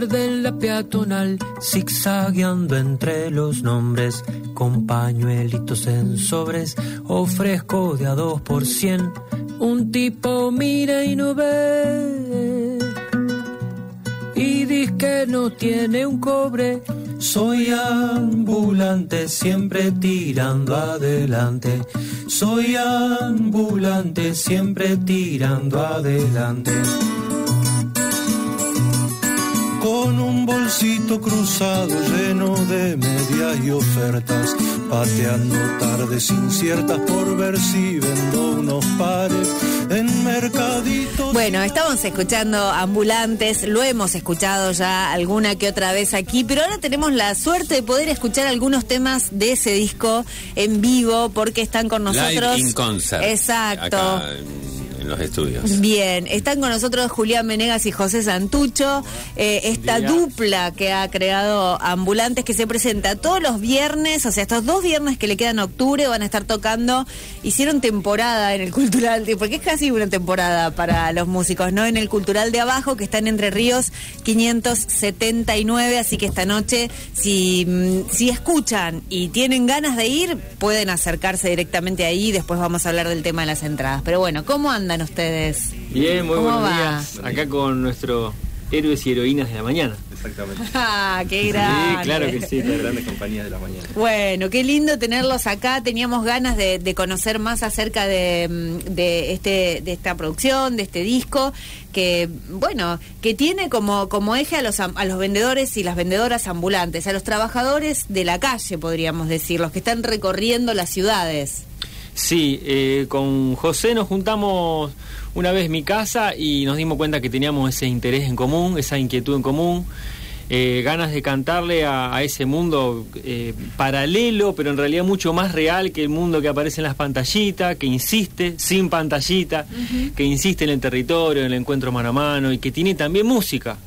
tarde en la peatonal, zigzagueando entre los nombres, con pañuelitos en sobres, ofrezco de a dos por cien. Un tipo mira y no ve. Y dice que no tiene un cobre. Soy ambulante, siempre tirando adelante. Soy ambulante, siempre tirando adelante con un bolsito cruzado lleno de medias y ofertas, pateando tardes inciertas por ver si vendo unos pares en mercaditos. Bueno, estamos escuchando ambulantes, lo hemos escuchado ya alguna que otra vez aquí, pero ahora tenemos la suerte de poder escuchar algunos temas de ese disco en vivo porque están con nosotros. Live in concert. Exacto. Acá en los estudios. Bien, están con nosotros Julián Menegas y José Santucho, eh, esta dupla que ha creado Ambulantes que se presenta todos los viernes, o sea, estos dos viernes que le quedan a octubre van a estar tocando, hicieron temporada en el Cultural, de- porque es casi una temporada para los músicos, ¿no? En el Cultural de Abajo, que está en Entre Ríos 579, así que esta noche, si, mm, si escuchan y tienen ganas de ir, pueden acercarse directamente ahí, después vamos a hablar del tema de las entradas. Pero bueno, ¿cómo andan ustedes? Bien, muy ¿Cómo buenos va? días. Acá con nuestro héroes y heroínas de la mañana. Exactamente. Ah, qué grande. Sí, claro que sí. Las grandes compañías de la mañana. Bueno, qué lindo tenerlos acá. Teníamos ganas de, de conocer más acerca de, mm, de este de esta producción, de este disco, que bueno, que tiene como como eje a los am- a los vendedores y las vendedoras ambulantes, a los trabajadores de la calle, podríamos decir, los que están recorriendo las ciudades. Sí, eh, con José nos juntamos una vez en mi casa y nos dimos cuenta que teníamos ese interés en común, esa inquietud en común, eh, ganas de cantarle a, a ese mundo eh, paralelo, pero en realidad mucho más real que el mundo que aparece en las pantallitas, que insiste sin pantallita, que insiste en el territorio, en el encuentro mano a mano y que tiene también música.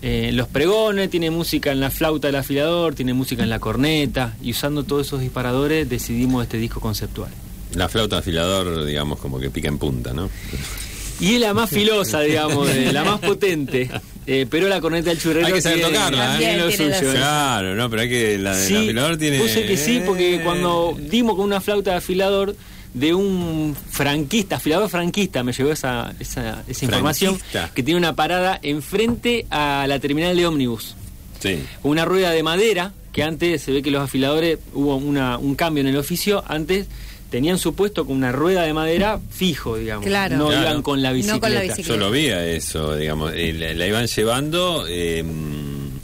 Eh, en los pregones, tiene música en la flauta del afilador, tiene música en la corneta, y usando todos esos disparadores decidimos este disco conceptual. La flauta afilador, digamos, como que pica en punta, ¿no? Y es la más filosa, digamos, de- la más potente. Eh, pero la corneta del churrero Hay que saber tiene- tocarla, ¿eh? tiene lo Tiene suyo. suyo. Claro, no, pero hay que. La del Sí, afilador tiene. puse que sí, porque Eh. cuando dimos con una flauta de afilador de un franquista, afilador franquista, me llegó esa, esa, esa información, que tiene una parada enfrente a la terminal de ómnibus. Sí. Una rueda de madera, que antes se ve que los afiladores, hubo una, un cambio en el oficio, antes tenían su puesto con una rueda de madera fijo, digamos. Claro. No Claro. iban con la No bicicleta. con la bicicleta. Yo lo vi a eso, digamos. eh, La, la iban llevando, eh,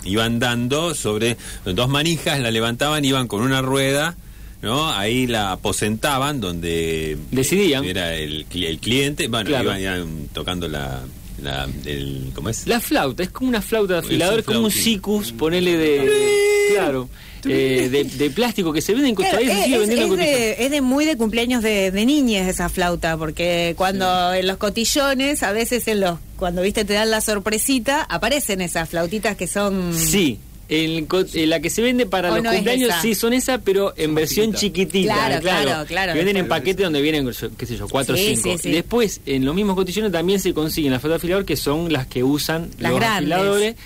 iban dando sobre dos manijas, la levantaban, iban con una rueda. ¿No? Ahí la aposentaban donde Decidían. era el, cli- el cliente, bueno, Claro. iban, iban tocando la, la el, ¿cómo es? La flauta, es como una flauta de afilador, es como un sicus, ponele de. Claro, eh, de, de plástico que se vende en Costa Rica, es, de, es de muy de cumpleaños de, de niñez esa flauta, porque cuando en los cotillones, a veces en los cuando viste te dan la sorpresita, aparecen esas flautitas que son Sí, el co- eh, la que se vende para ¿O los no cumpleaños sí son esas, pero en versión chiquitita. Claro, claro, claro. Que venden en paquete donde vienen, qué sé yo, cuatro o Sí, cinco. sí, después, en los mismos cotillones también se consiguen las flautas de afilador, que son las que usan Las los grandes. afiladores.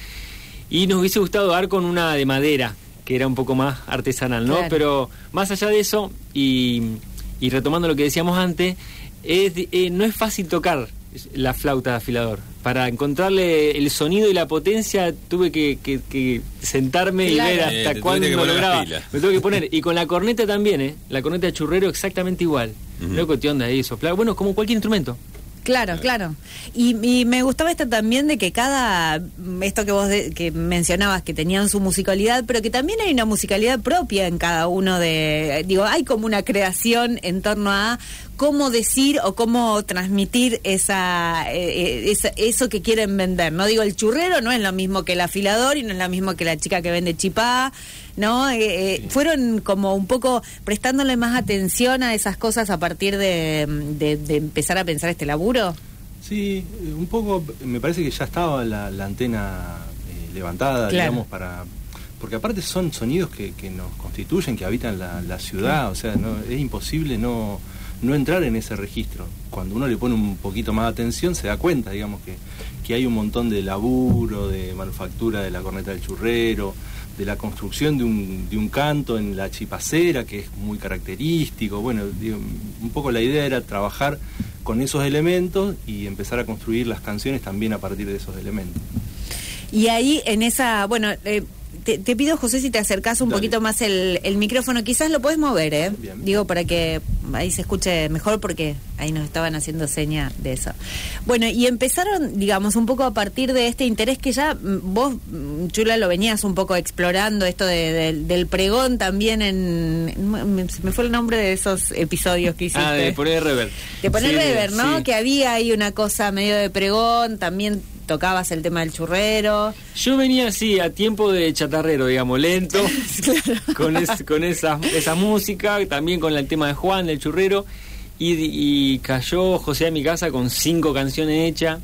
Y nos hubiese gustado dar con una de madera, que era un poco más artesanal, ¿no? Claro. Pero más allá de eso, y, y retomando lo que decíamos antes, es de- eh, no es fácil tocar la flauta de afilador. Para encontrarle el sonido y la potencia tuve que, que- que sentarme Claro. y ver Eh, hasta te tuviste cuándo lograba. Me tuve que poner. Y con la corneta también, ¿eh? La corneta de churrero exactamente igual. No es cuestión de ahí soplar. Bueno, como cualquier instrumento. Claro, claro. Y, y me gustaba esto también de que cada, esto que vos de- que mencionabas, que tenían su musicalidad, pero que también hay una musicalidad propia en cada uno de, digo, hay como una creación en torno a cómo decir o cómo transmitir esa, eh, eh, esa- eso que quieren vender. No digo, el churrero no es lo mismo que el afilador y no es lo mismo que la chica que vende chipá, ¿no? Eh, eh, Fueron como un poco prestándole más atención a esas cosas a partir de, de- de empezar a pensar este laburo. Sí, un poco, me parece que ya estaba la, la antena eh, levantada, Claro. digamos, para... Porque aparte son sonidos que, que nos constituyen, que habitan la, la ciudad, o sea, no, es imposible no, no entrar en ese registro. Cuando uno le pone un poquito más de atención se da cuenta, digamos, que, que hay un montón de laburo, de manufactura de la corneta del churrero, de la construcción de un, de un canto en la chipacera, que es muy característico. Bueno, digo, un poco la idea era trabajar con esos elementos y empezar a construir las canciones también a partir de esos elementos. Y ahí en esa, bueno, eh, te, te pido José si te acercás un Dale. poquito más el, el micrófono, quizás lo puedes mover, ¿eh? Bien. Digo para que ahí se escuche mejor porque ahí nos estaban haciendo seña de eso. Bueno, y empezaron, digamos, un poco a partir de este interés que ya mm, vos, mm, Chula, lo venías un poco explorando, esto de- del- del pregón también en... me- Se me fue el nombre de esos episodios que hiciste. Ah, de poner rever. De poner Sí, rever, ¿no? sí. Que había ahí una cosa medio de pregón, también tocabas el tema del churrero. Yo venía así a tiempo de chatarrero, digamos, lento, con, es- con esa, esa música, también con el tema de Juan, del churrero, y, y cayó José a mi casa con cinco canciones hechas,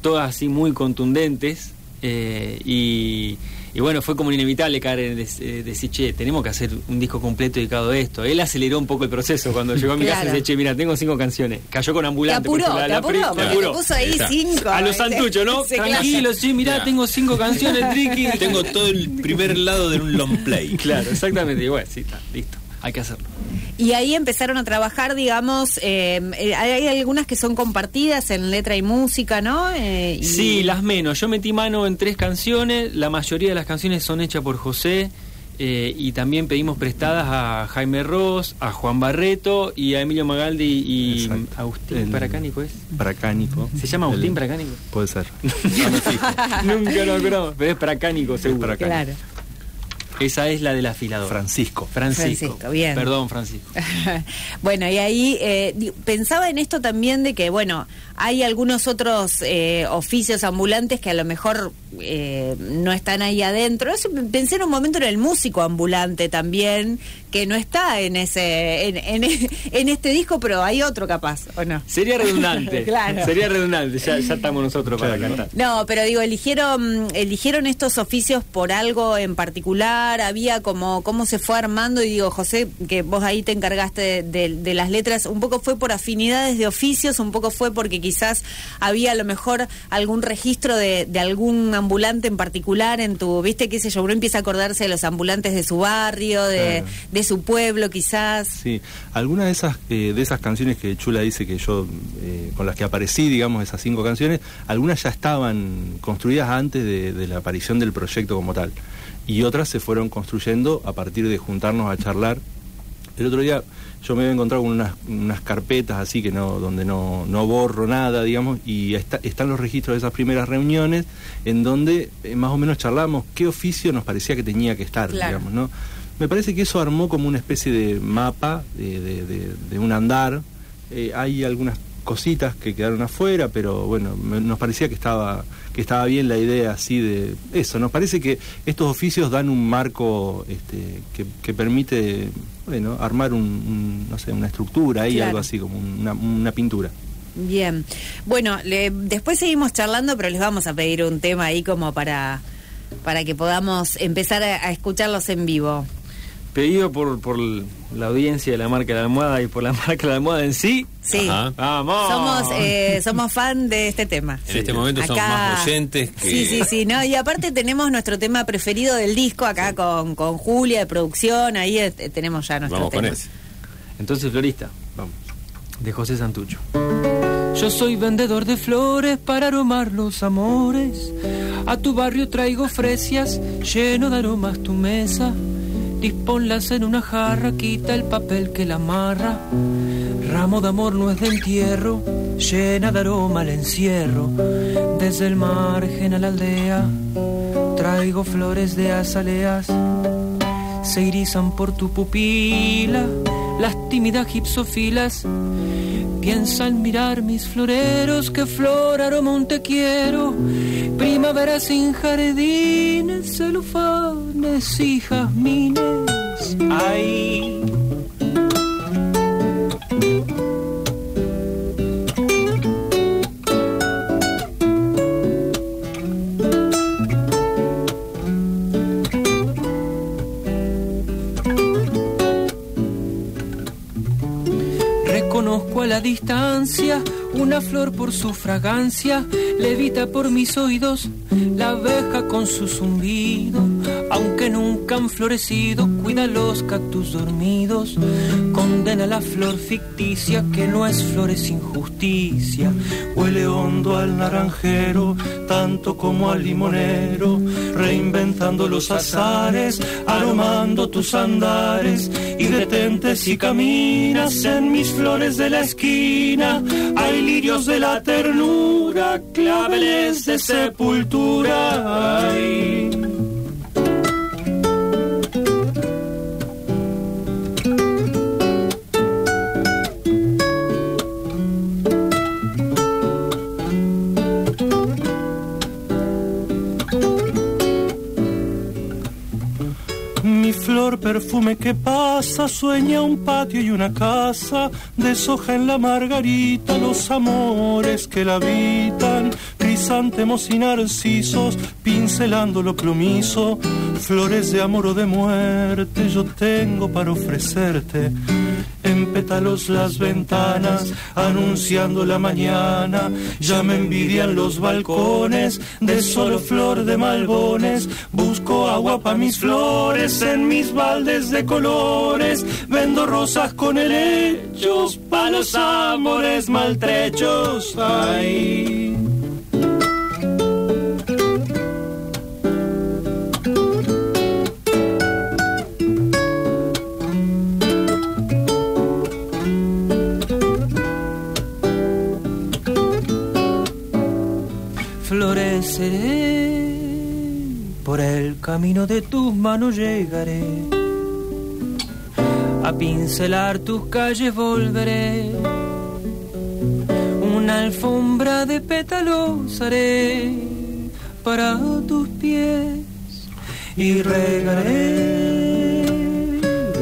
todas así muy contundentes, eh, y, y bueno, fue como inevitable caer en eh, decir, che, tenemos que hacer un disco completo dedicado a esto. Él aceleró un poco el proceso cuando llegó a mi casa y dice, che, mira, tengo cinco canciones. Cayó con Te ambulante. por apuró, ejemplo, te la- la apuró, pri- porque me te apuró. puso ahí Está. cinco. A los santuchos, ¿no? Tranquilo, sí, mirá, Mira. tengo cinco canciones, Tricky. Tengo todo el primer lado de un long play. Claro, exactamente. Y bueno, sí, está, listo. Hay que hacerlo. Y ahí empezaron a trabajar, digamos, eh, eh, hay, algunas que son compartidas en letra y música, ¿no? Eh, y- Sí, las menos. Yo metí mano en tres canciones. La mayoría de las canciones son hechas por José. eh, y también pedimos prestadas a Jaime Ross, a Juan Barreto y a Emilio Magaldi y Exacto. Agustín El- Paracánico, ¿es? Bracánico. ¿Se llama Agustín El- Paracánico? Puede ser. Nunca lo acordamos, pero es Paracánico, seguro. Paracánico. Claro. Esa es la del afilador. Francisco. Francisco. Francisco, bien. Perdón, Francisco. bueno, y ahí eh, pensaba en esto también de que, bueno, hay algunos otros eh, oficios ambulantes que a lo mejor eh, no están ahí adentro. Pensé en un momento en el músico ambulante también, que no está en ese en, en- en este disco, pero hay otro capaz, ¿o no? Sería redundante. Claro. Sería redundante. Ya, ya estamos nosotros para Claro. cantar. No, pero digo, eligieron, eligieron estos oficios por algo en particular, había como, cómo se fue armando, y digo, José, que vos ahí te encargaste de, de- de las letras, un poco fue por afinidades de oficios, un poco fue porque quizás había a lo mejor algún registro de, de algún ambulante en particular en tu, viste, qué sé yo, uno empieza a acordarse de los ambulantes de su barrio, de, Claro. De su pueblo quizás. Sí, algunas de esas eh, de esas canciones que Chula dice que yo eh, con las que aparecí, digamos, esas cinco canciones, algunas ya estaban construidas antes de, de la aparición del proyecto como tal y otras se fueron construyendo a partir de juntarnos a charlar. El otro día yo me había encontrado con unas, unas carpetas así que no donde no, no borro nada, digamos, y está- están los registros de esas primeras reuniones en donde eh, más o menos charlamos qué oficio nos parecía que tenía que estar, Claro. digamos, ¿no? Me parece que eso armó como una especie de mapa de, de- de- de un andar. Eh, hay algunas cositas que quedaron afuera, pero bueno, me- nos parecía que estaba que estaba bien la idea así de eso. Nos parece que estos oficios dan un marco este, que, que permite bueno armar un, un, no sé una estructura Claro. algo así como una, una pintura. Bien. Bueno, le- después seguimos charlando, pero les vamos a pedir un tema ahí como para, para que podamos empezar a, a escucharlos en vivo. Pedido por, por la audiencia de la marca de la almohada y por la marca de la almohada en sí. Sí. Ajá. ¡Vamos! Somos, eh, somos fan de este tema. En este momento somos más oyentes que. Sí, sí, sí, no, y aparte tenemos nuestro tema preferido del disco acá con, con Julia de producción, ahí eh, tenemos ya nuestro Vamos con tema. ese. Entonces, Florista, Vamos. de José Santucho. Yo soy vendedor de flores para aromar los amores. A tu barrio traigo fresias, lleno de aromas tu mesa. Disponlas en una jarra, quita el papel que la amarra. Ramo de amor no es de entierro, llena de aroma el encierro. Desde el margen a la aldea, traigo flores de azaleas se irizan por tu pupila las tímidas gipsofilas. Piensa en mirar mis floreros, que flor aroma quiero. Primavera sin jardines, celufanes y jazmines. Ay. La distancia Una flor por su fragancia levita por mis oídos. La abeja con su zumbido, nunca han florecido, cuida los cactus dormidos. Condena la flor ficticia que no es flor, es injusticia. Huele hondo al naranjero, tanto como al limonero, reinventando los azares, aromando tus andares. Y detente si caminas en mis flores de la esquina. Hay lirios de la ternura, claveles de sepultura. Flor perfume que pasa, sueña un patio y una casa, deshoja en la margarita los amores que la habitan, crisantemos y narcisos, pincelando lo plomizo, flores de amor o de muerte, yo tengo para ofrecerte. En pétalos las ventanas, anunciando la mañana, ya me envidian los balcones, de solo flor de malbones, busco agua para mis flores, en mis baldes de colores, vendo rosas con helechos, pa' los amores maltrechos, ay. Por el camino de tus manos llegaré. A pincelar tus calles volveré. Una alfombra de pétalos haré para tus pies y regaré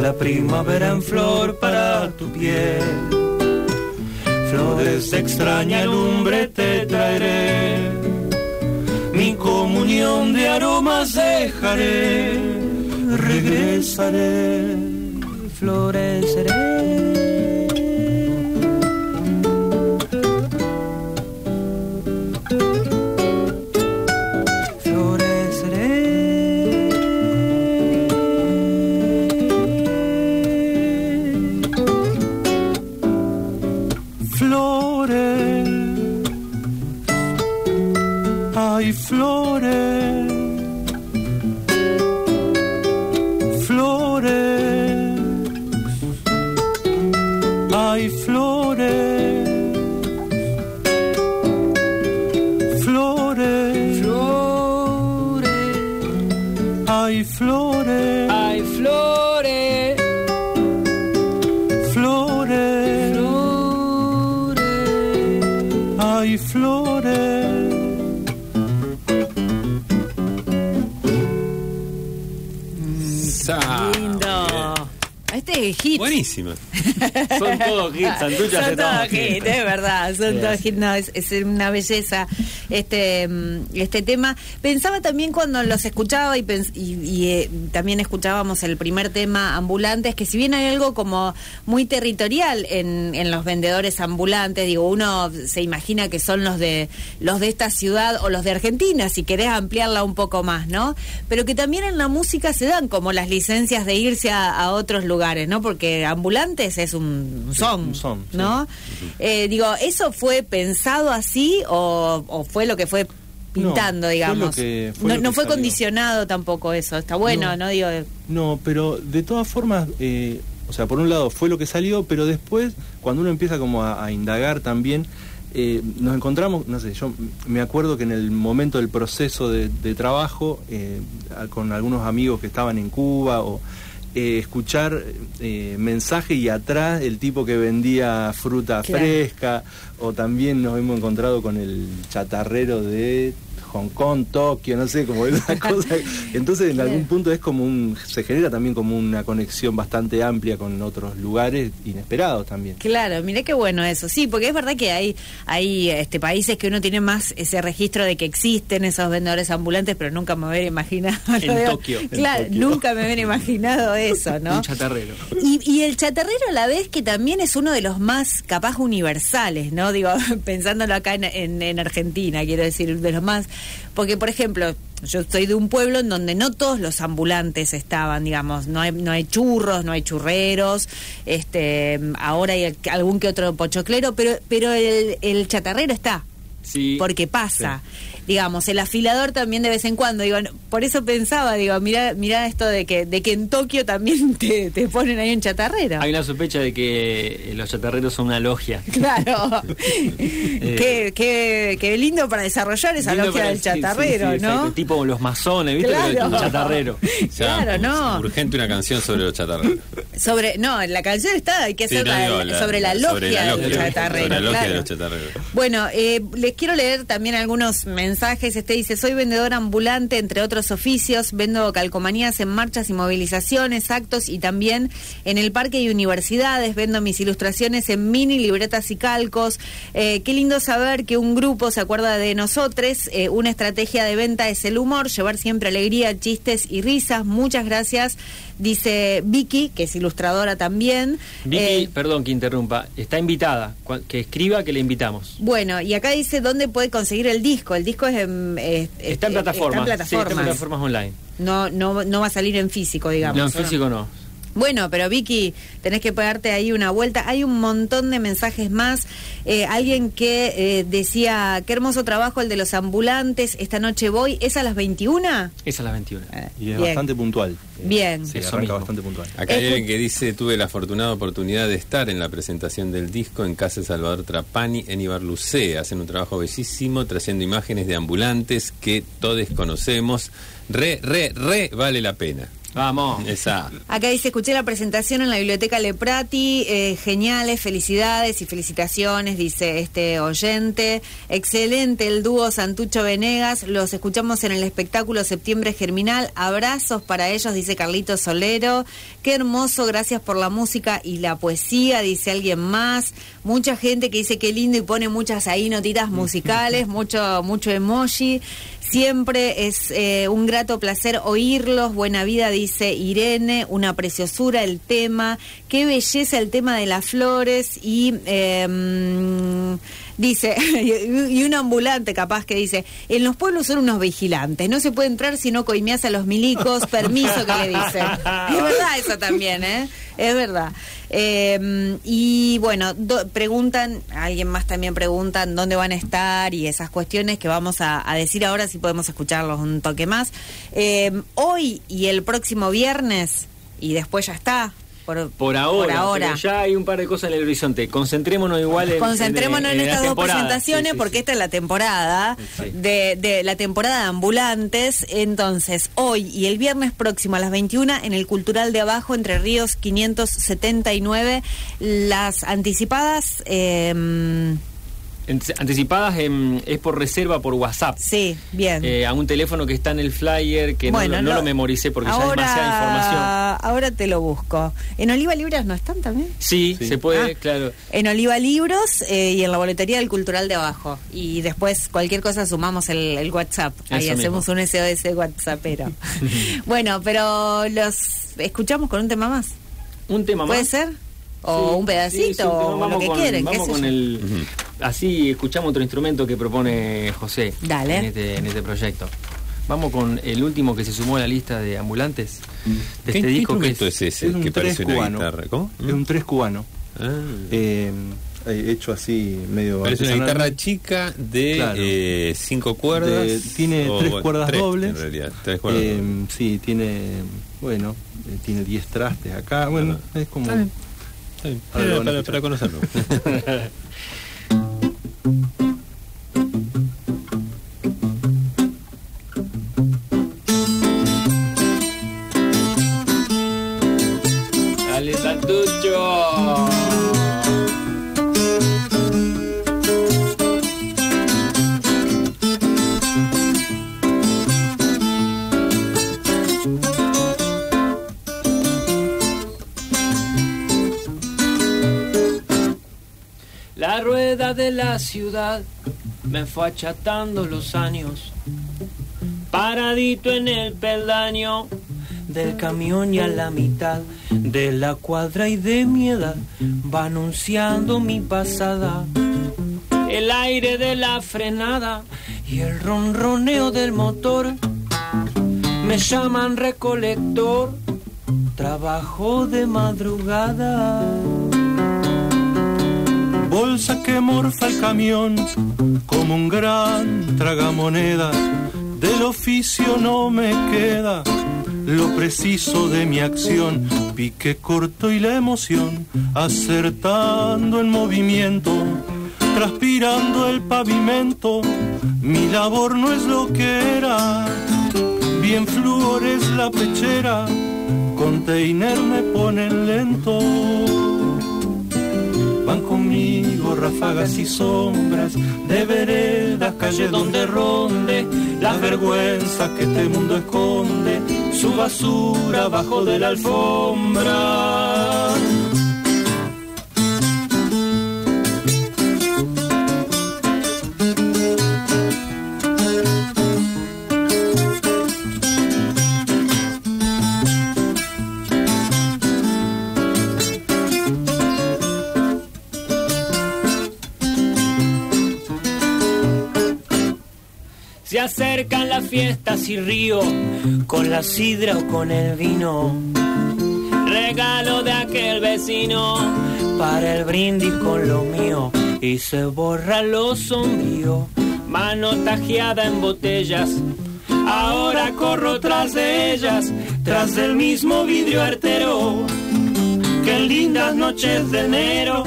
la primavera en flor para tu piel. Flores extraña lumbre te traeré, comunión de aromas dejaré, regresaré, floreceré. Sa- Lindo. Este es hit. Buenísima. Son todos hits, Santucha Son todos todo. hit, es verdad, son todos sí. hit. No, es, es una belleza este mm, este tema. Pensaba también cuando los escuchaba y, pens- y, y, eh, también escuchábamos el primer tema ambulantes, que si bien hay algo como muy territorial en, en los vendedores ambulantes, digo, uno se imagina que son los de los de esta ciudad o los de Argentina, si querés ampliarla un poco más, ¿no? Pero que también en la música se dan como las licencias de irse a, a otros lugares, ¿no? Porque ambulantes es un son, un son, sí. ¿no? Eh, digo, ¿eso fue pensado así o, o fue lo que fue pintando, No, fue digamos? que- fue no no fue salió. condicionado tampoco eso, está bueno, ¿no? No. Digo, No, pero de todas formas, eh, o sea, por un lado fue lo que salió, pero después, cuando uno empieza como a, a indagar también, eh, nos encontramos, no sé, yo me acuerdo que en el momento del proceso de, de trabajo, eh, con algunos amigos que estaban en Cuba, o eh, escuchar eh, mensaje y atrás el tipo que vendía fruta Claro. fresca, o también nos hemos encontrado con el chatarrero de Hong Kong, Tokio, no sé, como esa cosa. Entonces en algún punto es como un, se genera también como una conexión bastante amplia con otros lugares inesperados también. Claro, mire qué bueno eso. Sí, porque es verdad que hay, hay este, países que uno tiene más ese registro de que existen esos vendedores ambulantes, pero nunca me hubiera imaginado. En Tokio. Claro, En Tokio. nunca me hubiera imaginado eso, ¿no? Un chatarrero. Y, y el chatarrero a la vez que también es uno de los más capaz universales, ¿no? Digo, pensándolo acá en, en- en Argentina, quiero decir, de los más... Porque, por ejemplo, yo soy de un pueblo en donde no todos los ambulantes estaban, digamos, no hay, no hay churros, no hay churreros, este ahora hay algún que otro pochoclero, pero, pero el, el chatarrero está Sí. porque pasa. Digamos, el afilador también de vez en cuando, digo, no- por eso pensaba, digo, mira, mira esto de que, de que en Tokio también te, te ponen ahí un chatarrero. Hay una sospecha de que los chatarreros son una logia. Claro. qué, qué, qué lindo para desarrollar esa Lindo logia del chatarrero, sí, sí, ¿no? exacto. Tipo los masones, ¿viste? Pero Claro. un chatarrero. Ya, Claro, no. Urgente una canción sobre los chatarreros. Sobre, no, la canción está, hay que Sí, hacer no, la- digo, la- sobre la logia, de los chatarreros. Bueno, eh, les quiero leer también algunos mensajes. Este dice, soy vendedor ambulante, entre otros oficios, vendo calcomanías en marchas y movilizaciones, actos y también en el parque y universidades, vendo mis ilustraciones en mini, libretas y calcos. Eh, qué lindo saber que un grupo se acuerda de nosotros. Eh, una estrategia de venta es el humor, llevar siempre alegría, chistes y risas. Muchas gracias, dice Vicky, que es ilustradora también. Vicky, Eh, perdón que interrumpa, está invitada. Que escriba que le invitamos. Bueno, y acá dice dónde puede conseguir el disco. El disco es en, eh, Está en plataformas. Está en Sí, está en plataformas. plataformas online. No, no, no va a salir en físico, digamos. No, en físico no. Bueno, pero Vicky, tenés que pegarte ahí una vuelta. Hay un montón de mensajes más. Eh, alguien que eh, decía, qué hermoso trabajo el de los ambulantes. Esta noche voy. ¿Es a las 21? Esa es la 21. Eh, Y es bien. bastante puntual. Bien. Sí, Eso arranca mismo. bastante puntual. Acá hay alguien que dice, tuve la afortunada oportunidad de estar en la presentación del disco en Casa de Salvador Trapani en Ibarlucea. Hacen un trabajo bellísimo trayendo imágenes de ambulantes que todos conocemos. Re, re, re vale la pena. Vamos. Esa. Acá dice, escuché la presentación en la biblioteca Leprati, eh, geniales, felicidades y felicitaciones, dice este oyente. Excelente el dúo Santucho Venegas, los escuchamos en el espectáculo Septiembre Germinal. Abrazos para ellos, dice Carlito Solero. Qué hermoso, gracias por la música y la poesía, dice alguien más. Mucha gente que dice qué lindo y pone muchas ahí notitas musicales, mucho, mucho emoji. Siempre es eh, un grato placer oírlos. Buena vida, dice Irene. Una preciosura el tema. Qué belleza el tema de las flores. Y mm, dice, y un ambulante capaz que dice, en los pueblos son unos vigilantes. No se puede entrar si no coimeas a los milicos. Permiso que le dicen. Es verdad eso también, ¿eh? Es verdad. Eh, y bueno, do- preguntan, alguien más también preguntan dónde van a estar y esas cuestiones que vamos a, a decir ahora si podemos escucharlos un toque más. Eh, hoy y el próximo viernes, y después ya está. Por, Por ahora, Por ahora. pero ya hay un par de cosas en el horizonte. Concentrémonos igual en. Concentrémonos en, la estas dos presentaciones Sí, sí, porque sí. esta es la temporada de, de la temporada de ambulantes. Entonces, hoy y el viernes próximo a las 21 en el Cultural de Abajo, Entre Ríos 579, las anticipadas... eh, Anticipadas em, es por reserva por WhatsApp. sí, bien. Eh, a un teléfono que está en el flyer, que no Bueno, lo- no, lo- lo memoricé porque ya es demasiada información. Ahora te lo busco. ¿En Oliva Libras no están también? Sí, Sí. se puede, Ah. claro. En Oliva Libros eh, y en la boletería del Cultural de Abajo. Y después cualquier cosa sumamos el, el WhatsApp. Ahí Eso hacemos un SOS WhatsAppero. bueno, pero los escuchamos con un tema más. Un tema ¿Puede más. ser? O Sí, un pedacito, sí, o lo que con- quieren. qué Vamos con yo. el. Así escuchamos otro instrumento que propone José Dale. En, este, en este proyecto. Vamos con el último que se sumó a la lista de ambulantes de ¿Qué este disco que instrumento es, es ese Es un que tres parece una cubano. guitarra? ¿Cómo? Es un tres cubano. Ah. eh, eh, hecho así medio Parece una guitarra chica de Claro. eh, cinco cuerdas. De- tiene o, tres cuerdas tres, dobles. En realidad, tres cuerdas Eh, dobles. sí, tiene, bueno, eh, tiene 10 trastes acá. Bueno, es como. Está bien. Está bien. Ahora lo Para, van a para- escuchar. para conocerlo. La rueda de la ciudad me fue achatando los años, paradito en el peldaño del camión y a la mitad de la cuadra y de mi edad va anunciando mi pasada. El aire de la frenada y el ronroneo del motor me llaman recolector. Trabajo de madrugada. Bolsa que morfa el camión como un gran tragamoneda. Del oficio no me queda lo preciso de mi acción. Pique corto y la emoción, acertando el movimiento, transpirando el pavimento. Mi labor no es lo que era, bien flúor es la pechera, container me ponen lento. Van conmigo ráfagas y sombras de veredas, calle donde ronde las vergüenzas que este mundo esconde, su basura bajo de la alfombra. Las fiestas y río con la sidra o con el vino. Regalo de aquel vecino para el brindis con lo mío. Y se borra lo sombrío, mano tajeada en botellas. Ahora corro tras de ellas, tras del mismo vidrio artero. Que lindas noches de enero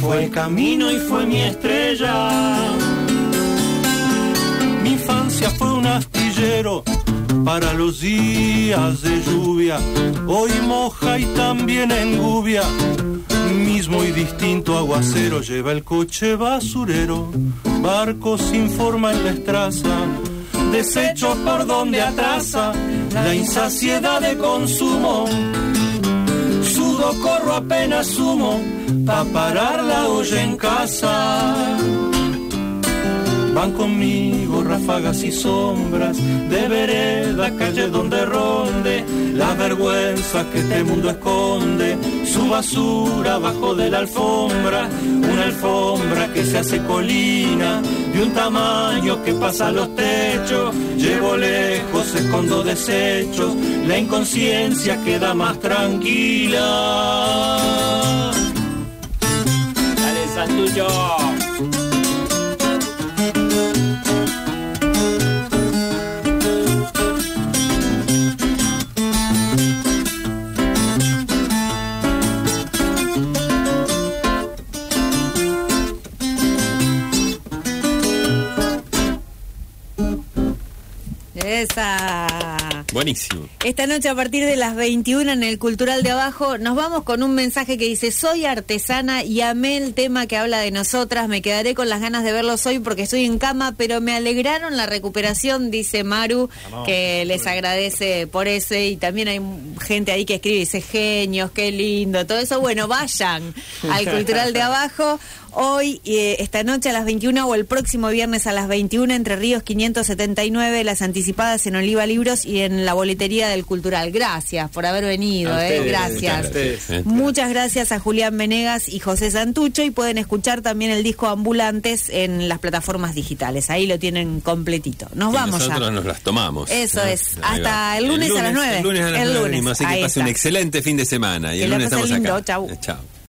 fue el camino y fue mi estrella. Mi infancia fue para los días de lluvia. Hoy moja y también engubia. Mismo y distinto aguacero lleva el coche basurero. Barco sin forma en la estraza. Desechos por donde atrasa la insaciedad de consumo. Sudo, corro apenas sumo pa' parar la olla en casa. Van conmigo ráfagas y sombras de vereda, calle donde ronde la vergüenza que este mundo esconde, su basura bajo de la alfombra, una alfombra que se hace colina, de un tamaño que pasa los techos, llevo lejos, escondo desechos, la inconsciencia queda más tranquila. Buenísimo. Esta noche a partir de las 21 en el Cultural de Abajo nos vamos con un mensaje que dice, soy artesana y amé el tema que habla de nosotras, me quedaré con las ganas de verlos hoy porque estoy en cama, pero me alegraron la recuperación, dice Maru, que les agradece por eso y también hay gente ahí que escribe dice, genios, qué lindo, todo eso, bueno, vayan al Cultural de Abajo. Hoy, eh, esta noche a las 21 o el próximo viernes a las 21, Entre Ríos 579, las anticipadas en Oliva Libros y en la boletería del Cultural. Gracias por haber venido, A eh, ustedes, gracias. Muchas gracias a Julián Venegas y José Santucho y pueden escuchar también el disco Ambulantes en las plataformas digitales. Ahí lo tienen completito. Nos Y vamos nosotros ya. nos las tomamos. Eso ¿no? es. Ahí Hasta el lunes a las nueve. El lunes a las El nueve lunes. mismo, Así que Ahí pase un excelente fin de semana. Y Que el lunes estamos lindo. acá. Chau. Chao.